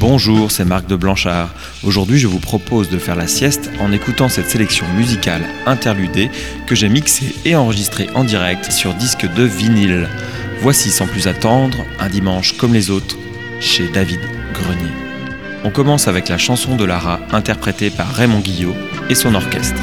Bonjour, c'est Marc de Blanchard. Aujourd'hui, je vous propose de faire la sieste en écoutant cette sélection musicale interludée que j'ai mixée et enregistrée en direct sur disque de vinyle. Voici sans plus attendre un dimanche comme les autres chez David Grenier. On commence avec la chanson de Lara interprétée par Raymond Guillot et son orchestre.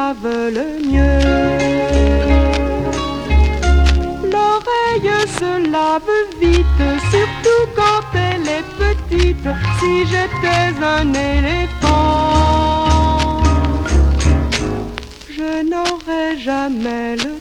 le mieux. L'oreille se lave vite, surtout quand elle est petite. Si j'étais un éléphant, je n'aurais jamais le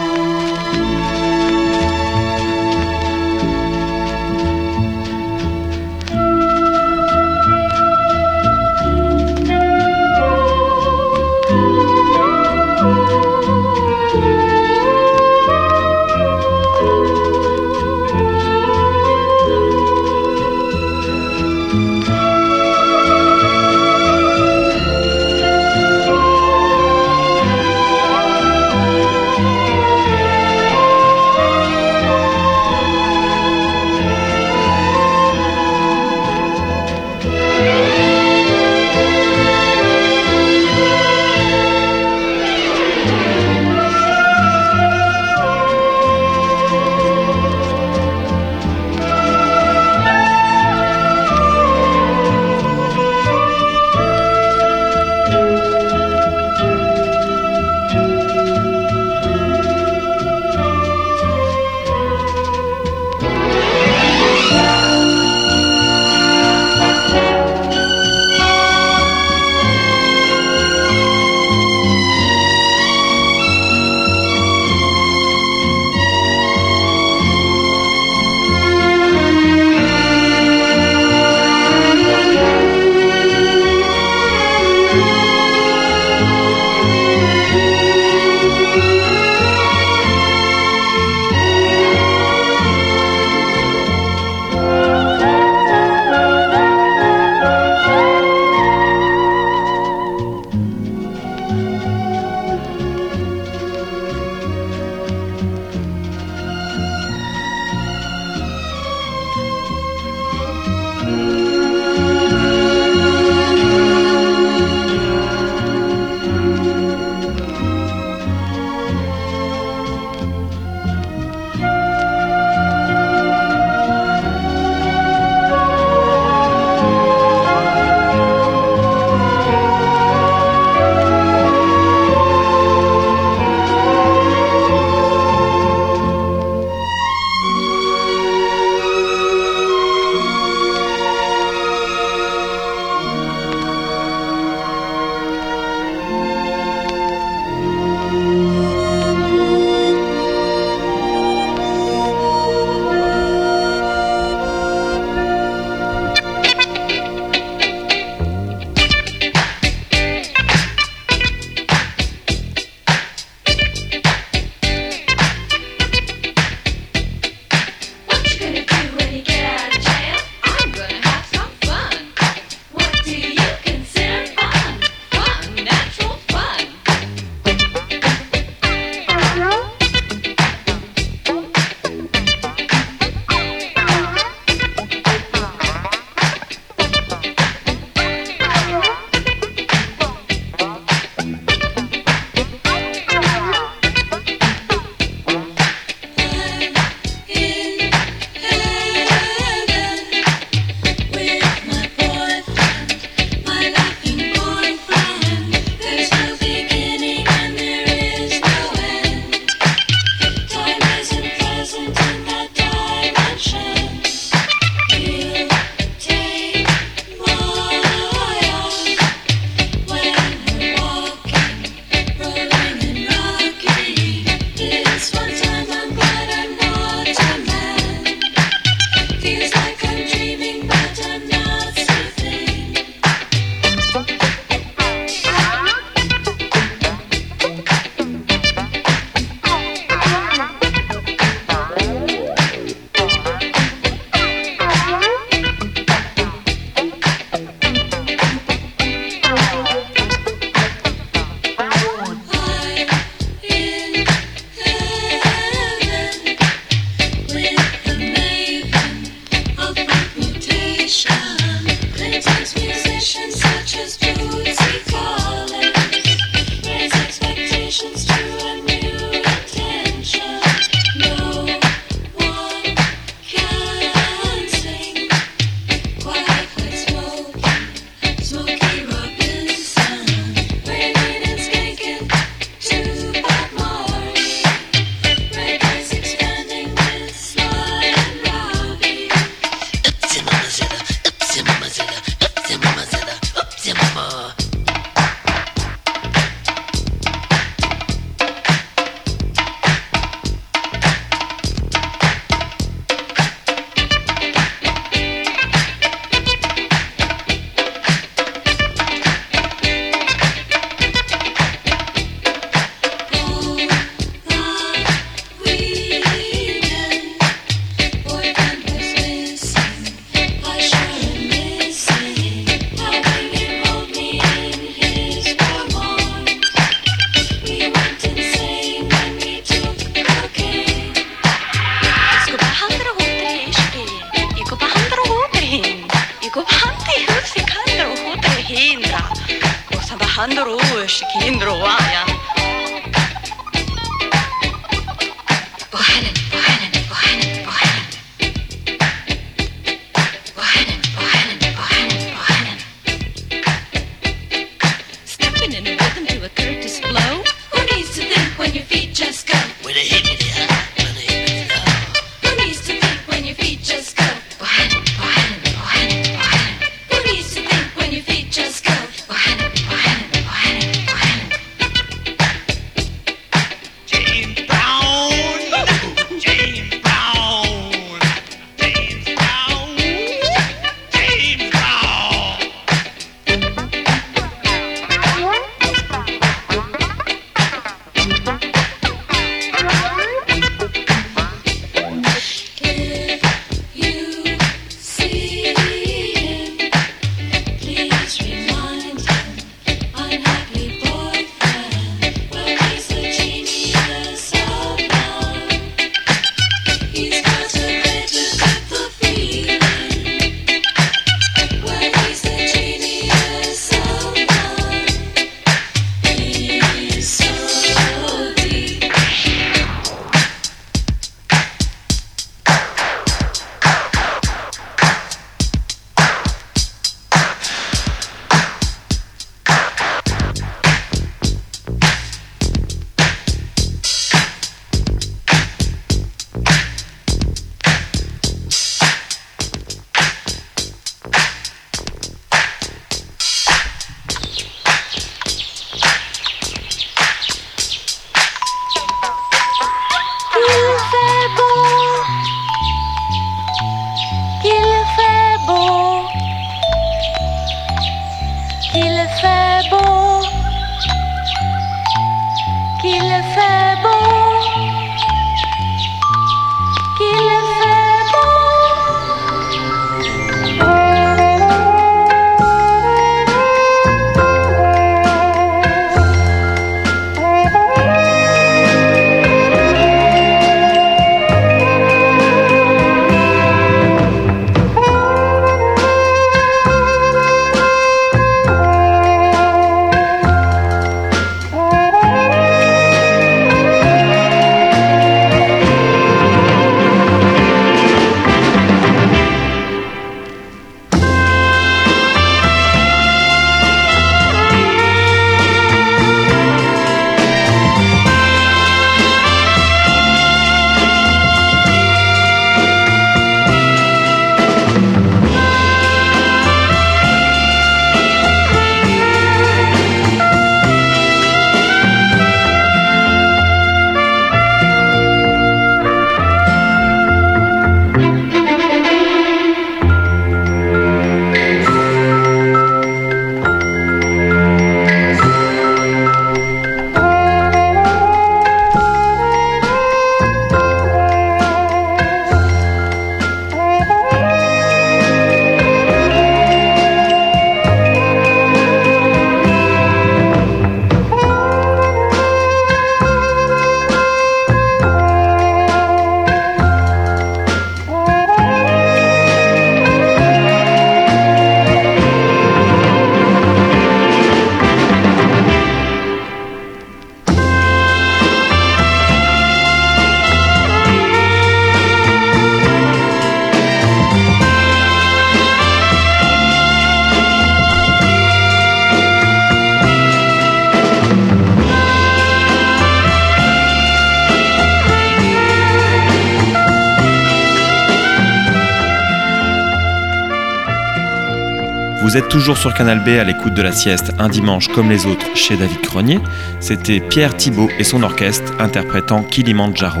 Vous êtes toujours sur Canal B à l'écoute de la sieste un dimanche comme les autres chez David Cronier. C'était Pierre Thibault et son orchestre interprétant Kilimanjaro.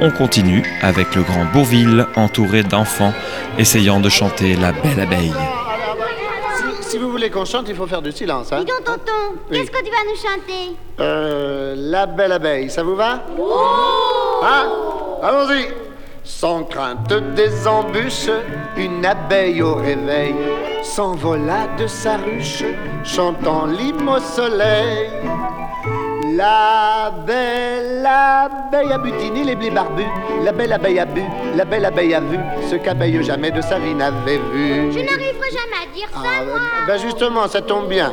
On continue avec le grand Bourville entouré d'enfants essayant de chanter La Belle Abeille. Si, vous voulez qu'on chante, il faut faire du silence. Hein Dis donc, tonton, qu'est-ce que tu vas nous chanter? Euh, La Belle Abeille, ça vous va? Oh Hein? Allons-y sans crainte des embûches, une abeille au réveil s'envola de sa ruche, chantant l'hymne au soleil. La belle abeille a butiné les blés barbus. La belle abeille a bu, la belle abeille a vu ce qu'abeille jamais de sa vie n'avait vu. Je n'arriverai jamais à dire ça, Ah, moi. ben justement, ça tombe bien.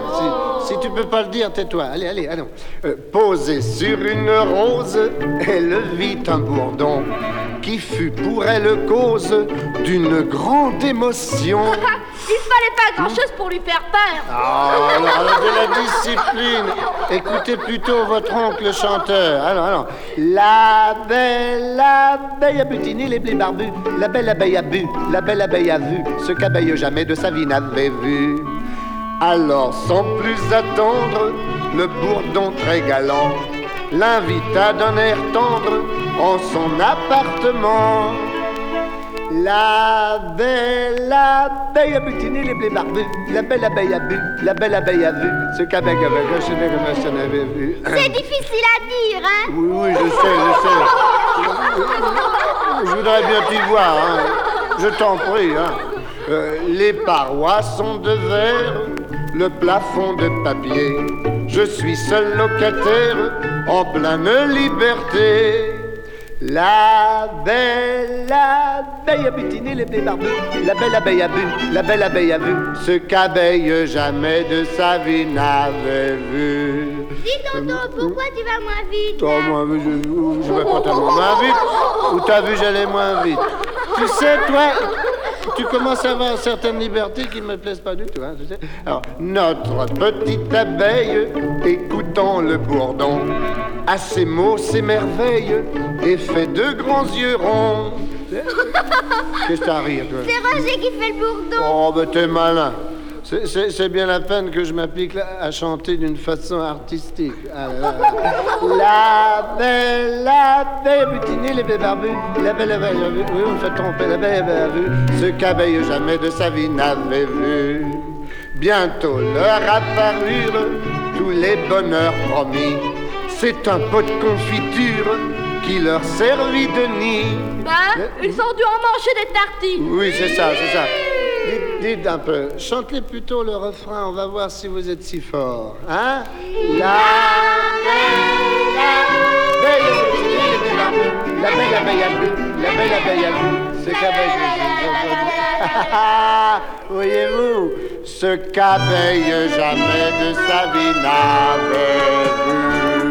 Si, si tu peux pas le dire, tais-toi. Allez, allez, allons. Euh, posée sur une rose, elle vit un bourdon qui fut pour elle cause d'une grande émotion. Il fallait pas grand chose pour lui faire peur. Ah, alors, de la discipline. Écoutez plutôt votre oncle chanteur. Alors, alors. La belle abeille a butiné les blés barbus. La belle abeille a bu. La belle abeille a vu ce qu'abeille jamais de sa vie n'avait vu. Alors, sans plus attendre, le bourdon très galant l'invita d'un air tendre en son appartement. La belle abeille a butiné les blés barbus. La belle abeille a bu, la belle abeille a vu ce qu'abeille avait jamais comme ça n'avait vu. C'est difficile à dire, hein? Oui, oui, je sais, je sais. Je voudrais bien t'y voir, hein. Je t'en prie, hein. Euh, les parois sont de verre, le plafond de papier. Je suis seul locataire en pleine liberté. La belle abeille a butiné les barbus. La belle abeille a bu, la belle abeille a vu ce qu'abeille jamais de sa vie n'avait vu. Dis, tonton, pourquoi tu vas moins vite Toi, moi, je, je vais pas tellement moins vite. Ou t'as vu, j'allais moins vite. Tu sais, toi, tu commences à avoir certaines libertés qui me plaisent pas du tout. Hein, tu sais. Alors, notre petite abeille, écoutant le bourdon, à ses mots s'émerveille et fait de grands yeux ronds. Qu'est-ce que t'as à rire, toi? C'est Roger qui fait le bourdon. Oh, ben t'es malin. C'est- bien la peine que je m'applique à chanter d'une façon artistique. Là. La belle abeille a butiné les blés barbus. La belle abeille a vu, oui, on fait tromper, la belle abeille a vu ce qu'abeille jamais de sa vie n'avait vu. Bientôt leur apparurent tous les bonheurs promis. C'est un pot de confiture qui leur servit de nid. Ben, ils ont dû en manger des tartines. Oui, c'est ça, c'est ça. Dites, un peu, chantez plutôt le refrain, on va voir si vous êtes si fort. Hein La la belle abeille a bu, la belle abeille a bu, ce qu'abeille Voyez-vous, ce qu'abeille jamais de sa vie n'avait vu.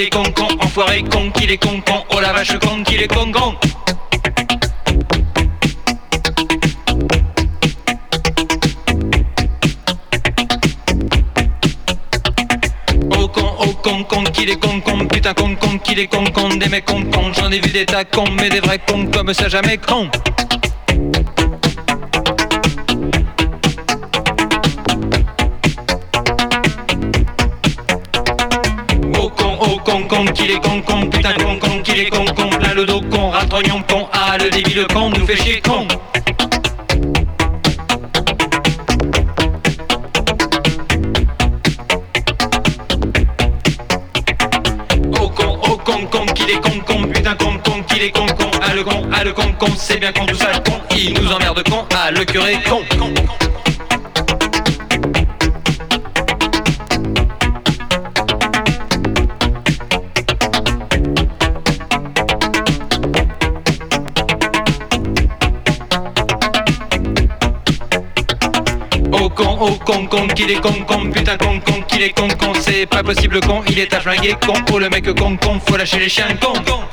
Est con, con, enfoiré con, qu'il est con, con, oh la vache con, qu'il est con, con. Oh con, oh con, con, qu'il est con, con, putain con, con, qu'il est con, con, des mecs con, con, j'en ai vu des tas cons, mais des vrais cons comme ça jamais con. Con, con, qu'il est con, con, putain con, con, qu'il est con, con, plein le dos con, ratrognon con, ah le débile le con, nous fait chier con. Oh oh con, con, con, con, putain con, con, qu'il est con, con, ah le con, ah le con, con, c'est bien con, tout ça con, il nous emmerde con, ah le curé con, con, con. Con, oh con, con, qu'il est con, con, putain con, con, qu'il est con, con, c'est pas possible con, il est à flinguer con, oh le mec con, con, faut lâcher les chiens con, con.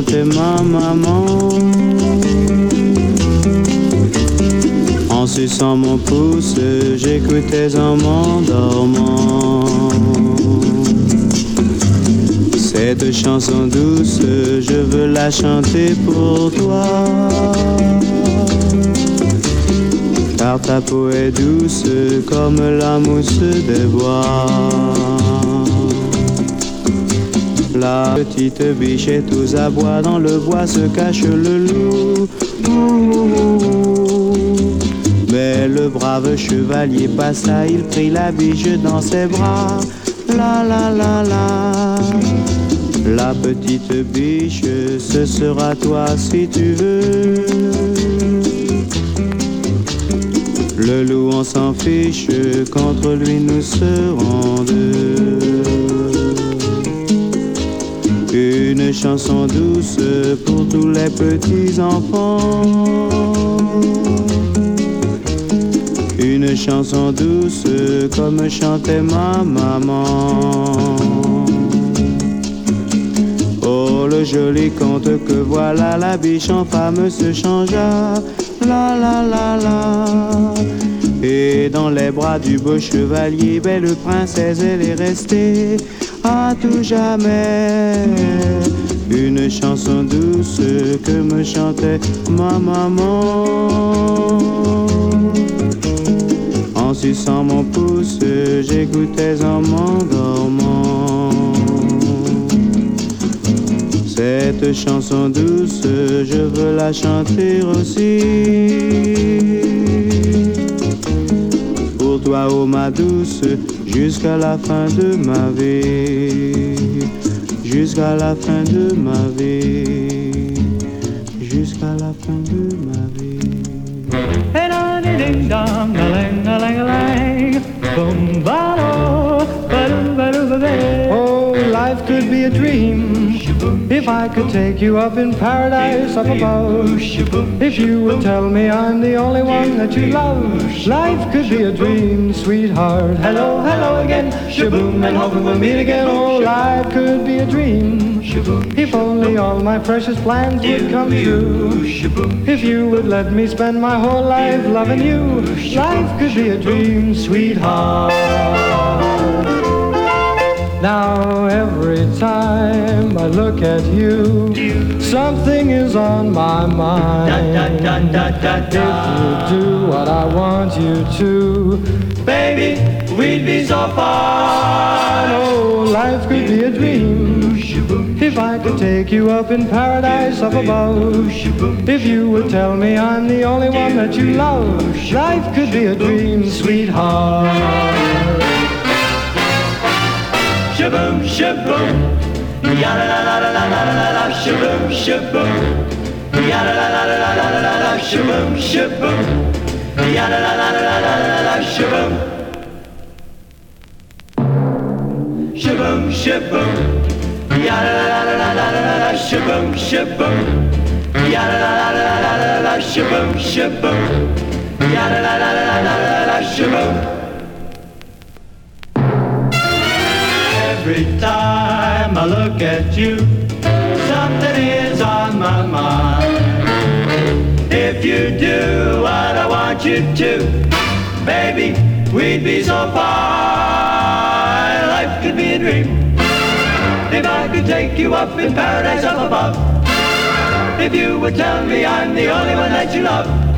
chanter ma maman. En suçant mon pouce, j'écoutais en m'endormant. Cette chanson douce, je veux la chanter pour toi. Car ta peau est douce comme la mousse des bois. La petite biche est aux abois, dans le bois se cache le loup. Mais le brave chevalier passa, il prit la biche dans ses bras. La la la la. La petite biche, ce sera toi si tu veux. Le loup, on s'en fiche, contre lui nous serons deux. Une chanson douce pour tous les petits enfants. Une chanson douce comme chantait ma maman. Oh, le joli conte que voilà, la biche en femme se changea. La la la la. Et dans les bras du beau chevalier, belle princesse, elle est restée à tout jamais. Une chanson douce que me chantait ma maman. En suçant mon pouce, j'écoutais en m'endormant. Cette chanson douce, je veux la chanter aussi. Pour toi, oh ma douce, jusqu'à la fin de ma vie jusqu'à la fin de ma vie, jusqu'à la fin de ma vie. Oh, life could be a dream. If I could take you up in paradise up above. If you would tell me I'm the only one that you love. Life could be a dream, sweetheart. Hello, hello again. Shaboom, and hoping we'll meet again. Oh, life could be a dream. If only all my precious plans would come true. If you would let me spend my whole life loving you. Life could be a dream, sweetheart. Now every time I look at you, something is on my mind. If you do what I want you to, baby, we'd be so fine. Oh, life could be a dream. If I could take you up in paradise up above, if you would tell me I'm the only one that you love, life could be a dream, sweetheart. Shaboom, shaboom. Ya la la la la la la la la shaboom, shaboom. Ya la la la la la la la la shaboom, shaboom. Ya la la la la la la la la shaboom. Shaboom, shaboom. Ya la la la la la la la la shaboom, shaboom. Ya la la la la la la la shaboom, shaboom. Ya la la la la la la la shaboom. Every time I look at you, something is on my mind. If you do what I want you to, baby, we'd be so fine. Life could be a dream. If I could take you up in paradise up above, if you would tell me I'm the only one that you love.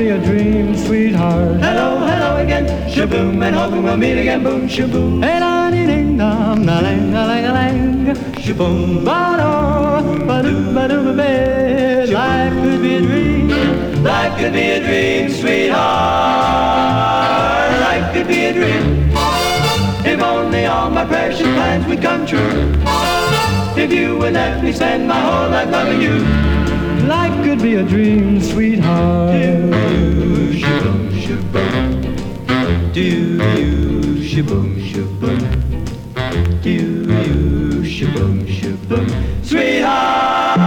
Be a dream, sweetheart. Hello, hello again. Shaboom, and hoping we'll meet again. Boom, shaboom. Hey, la, dee, ding, dong, la, lang, la, lang, la, lang. Shaboom, ba, do, ba, do, ba, do, ba, ba. Life could be a dream. Life could be a dream, sweetheart. Life could be a dream. If only all my precious plans would come true. If you would let me spend my whole life loving you. Life could be a dream, sweetheart. Do you shaboom shaboom? Do you shaboom shaboom? Do you shaboom shaboom? Sweetheart.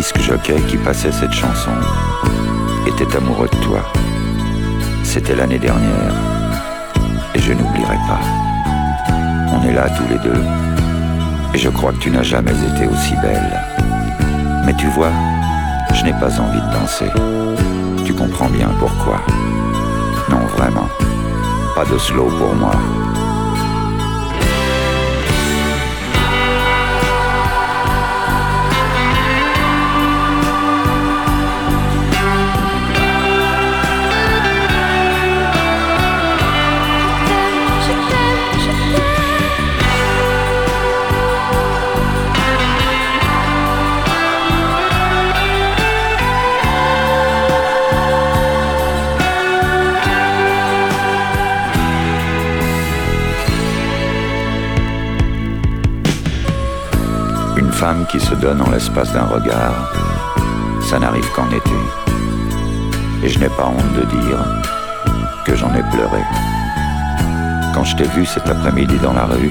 Disque jockey qui passait cette chanson était amoureux de toi. C'était l'année dernière et je n'oublierai pas. On est là tous les deux et je crois que tu n'as jamais été aussi belle. Mais tu vois, je n'ai pas envie de danser. Tu comprends bien pourquoi. Non, vraiment. Pas de slow pour moi. Qui se donne en l'espace d'un regard, ça n'arrive qu'en été. Et je n'ai pas honte de dire que j'en ai pleuré. Quand je t'ai vu cet après-midi dans la rue,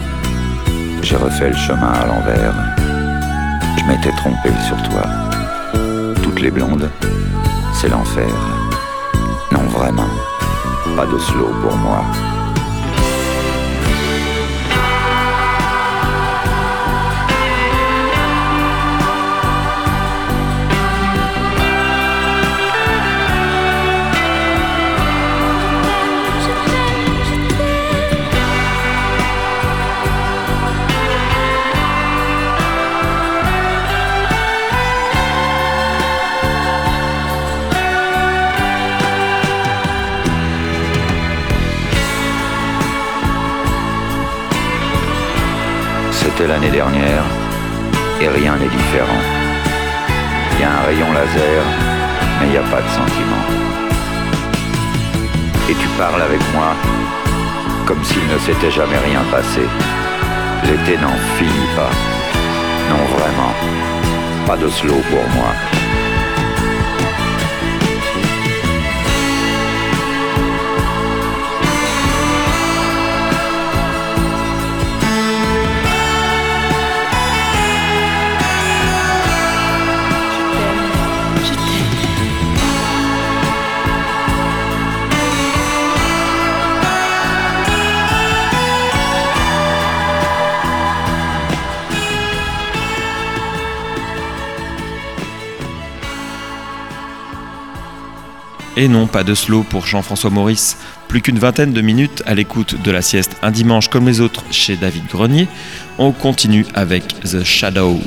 j'ai refait le chemin à l'envers. Je m'étais trompé sur toi. Toutes les blondes, c'est l'enfer. Non, vraiment, pas de slow pour moi. L'année dernière et rien n'est différent. Il y a un rayon laser, mais il n'y a pas de sentiment. Et tu parles avec moi comme s'il ne s'était jamais rien passé. L'été n'en finit pas. Non, vraiment. Pas de slow pour moi. Et non, pas de slow pour Jean-François Maurice. Plus qu'une vingtaine de minutes à l'écoute de la sieste un dimanche comme les autres chez David Grenier. On continue avec The Shadows.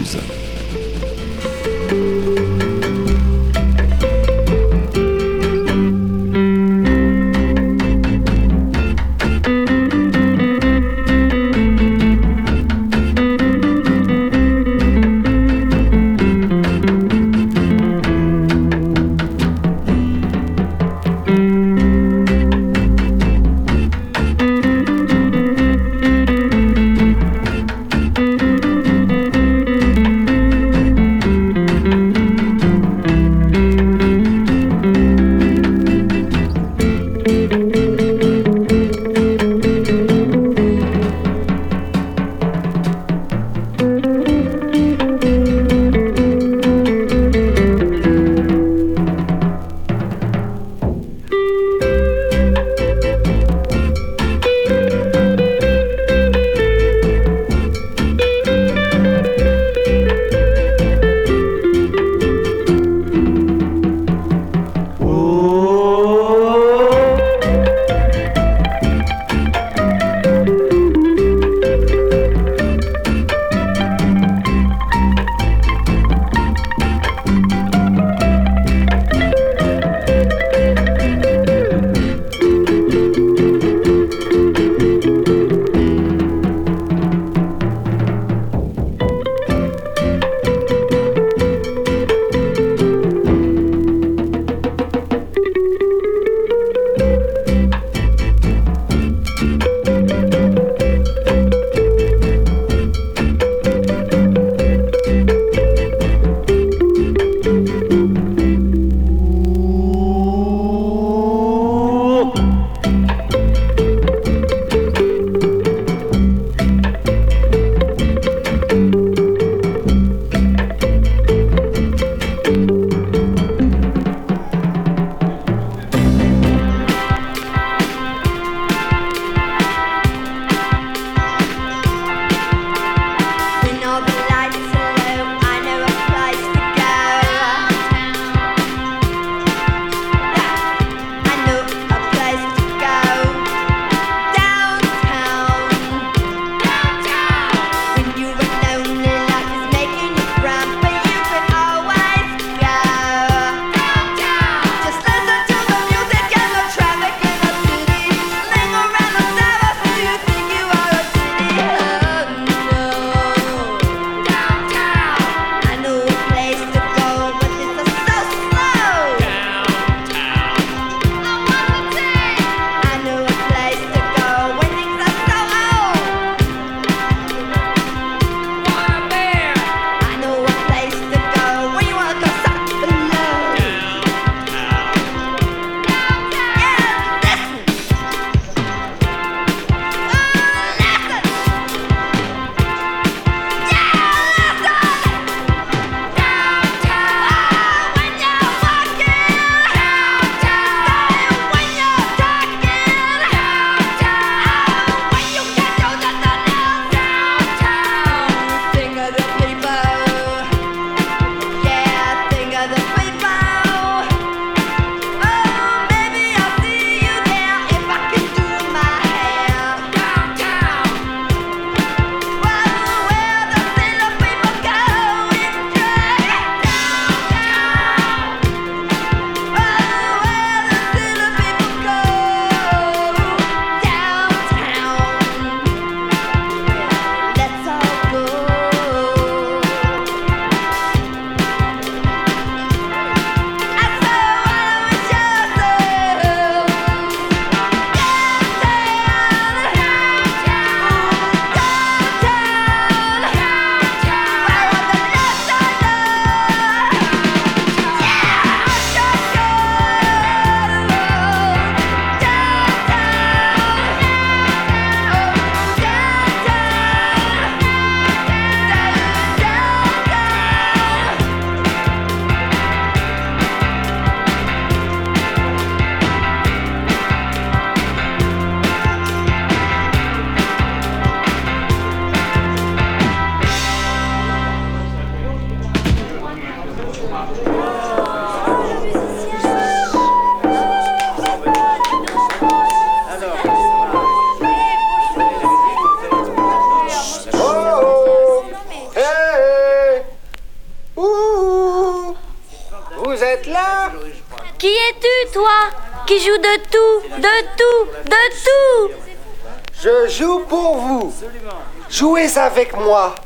Jouez avec moi.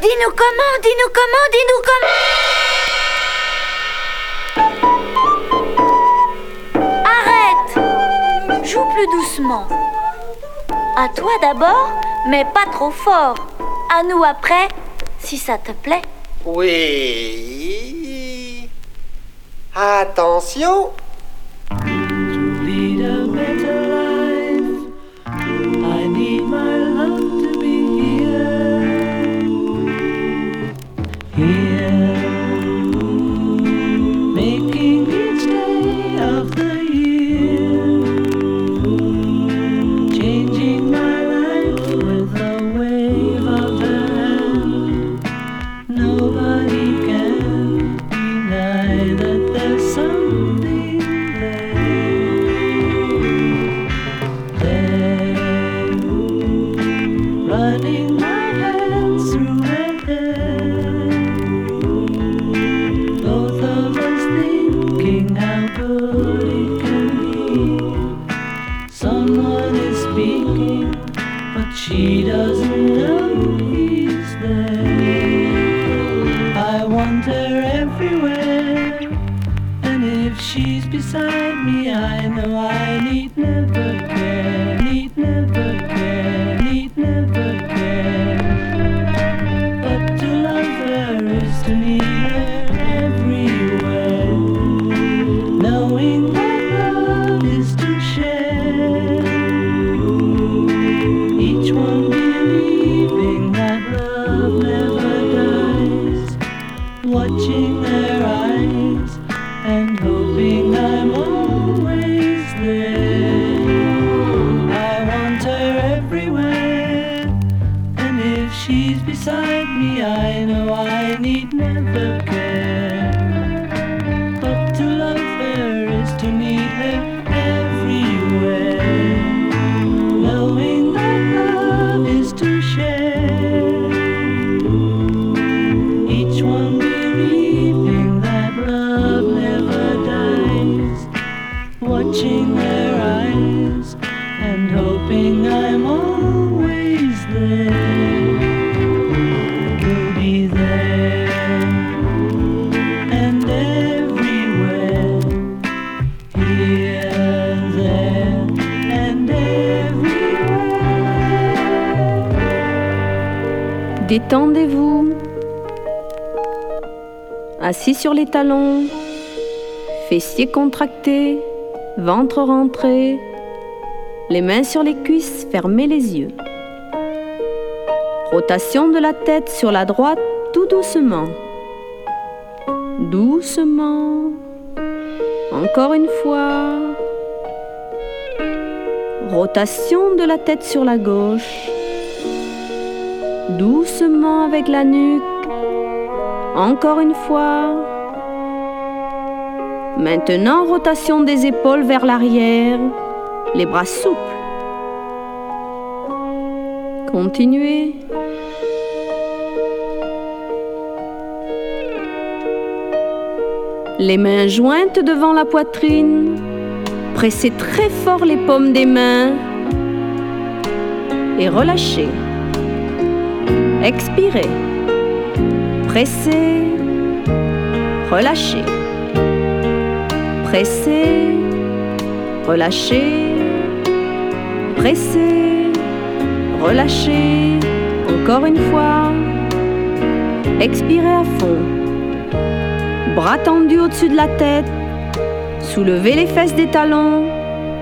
Dis-nous comment, dis-nous comment, dis-nous comment Arrête Joue plus doucement. À toi d'abord, mais pas trop fort. À nous après, si ça te plaît. Oui. Attention. Détendez-vous. Assis sur les talons, fessiers contractés, ventre rentré, les mains sur les cuisses, fermez les yeux. Rotation de la tête sur la droite tout doucement. Doucement. Encore une fois. Rotation de la tête sur la gauche. Doucement avec la nuque. Encore une fois. Maintenant, rotation des épaules vers l'arrière, les bras souples. Continuez. Les mains jointes devant la poitrine. Pressez très fort les paumes des mains. Et relâchez. Expirez. Pressez. Relâchez. Pressez. Relâchez. Pressez. Relâchez. Encore une fois. Expirez à fond. Bras tendus au-dessus de la tête. Soulevez les fesses des talons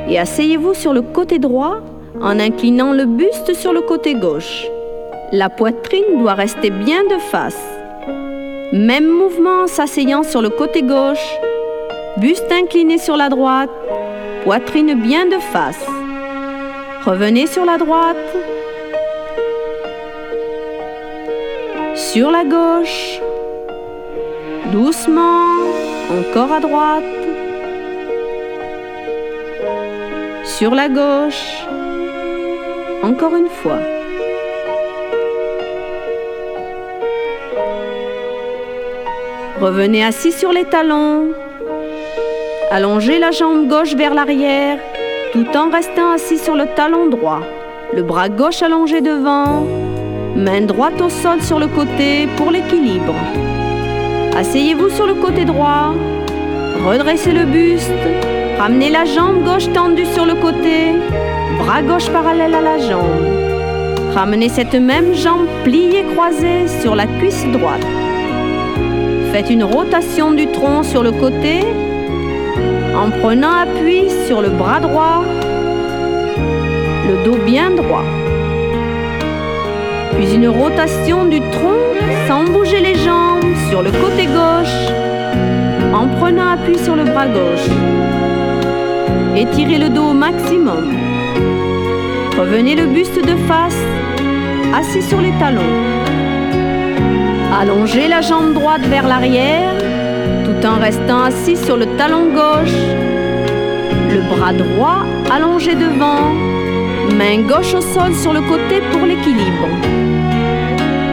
et asseyez-vous sur le côté droit en inclinant le buste sur le côté gauche. La poitrine doit rester bien de face. Même mouvement en s'asseyant sur le côté gauche. Buste incliné sur la droite. Poitrine bien de face. Revenez sur la droite. Sur la gauche. Doucement. Encore à droite. Sur la gauche. Encore une fois. Revenez assis sur les talons. Allongez la jambe gauche vers l'arrière tout en restant assis sur le talon droit. Le bras gauche allongé devant, main droite au sol sur le côté pour l'équilibre. Asseyez-vous sur le côté droit, redressez le buste, ramenez la jambe gauche tendue sur le côté, bras gauche parallèle à la jambe. Ramenez cette même jambe pliée croisée sur la cuisse droite. Faites une rotation du tronc sur le côté en prenant appui sur le bras droit, le dos bien droit. Puis une rotation du tronc sans bouger les jambes sur le côté gauche en prenant appui sur le bras gauche. Étirez le dos au maximum. Revenez le buste de face, assis sur les talons. Allongez la jambe droite vers l'arrière tout en restant assis sur le talon gauche, le bras droit allongé devant, main gauche au sol sur le côté pour l'équilibre.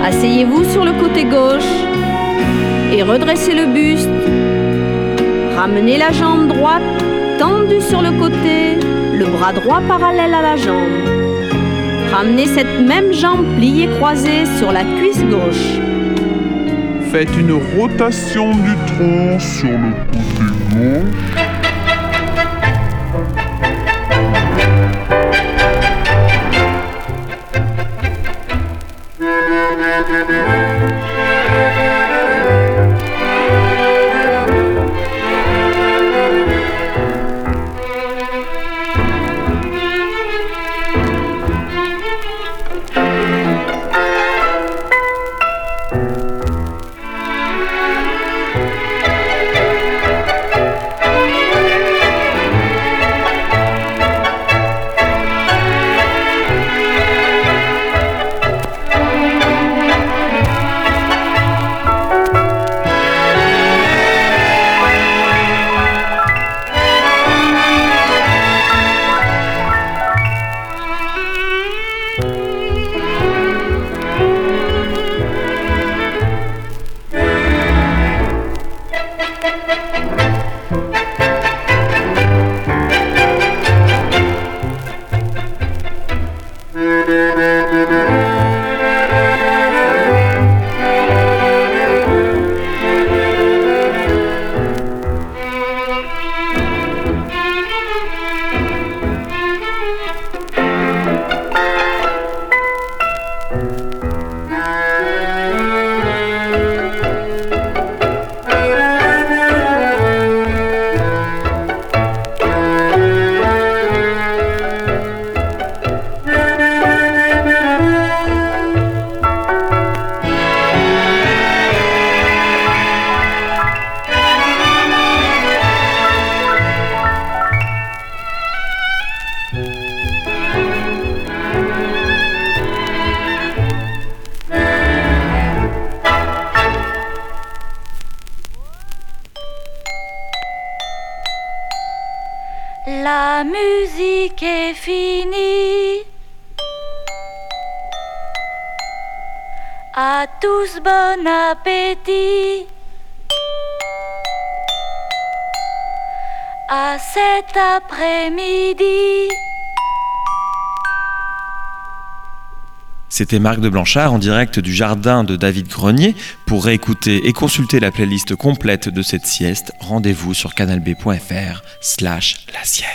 Asseyez-vous sur le côté gauche et redressez le buste. Ramenez la jambe droite tendue sur le côté, le bras droit parallèle à la jambe. Ramenez cette même jambe pliée croisée sur la cuisse gauche. Faites une rotation du tronc sur le côté gauche. C'était Marc de Blanchard en direct du jardin de David Grenier. Pour réécouter et consulter la playlist complète de cette sieste, rendez-vous sur canalb.fr slash la sieste.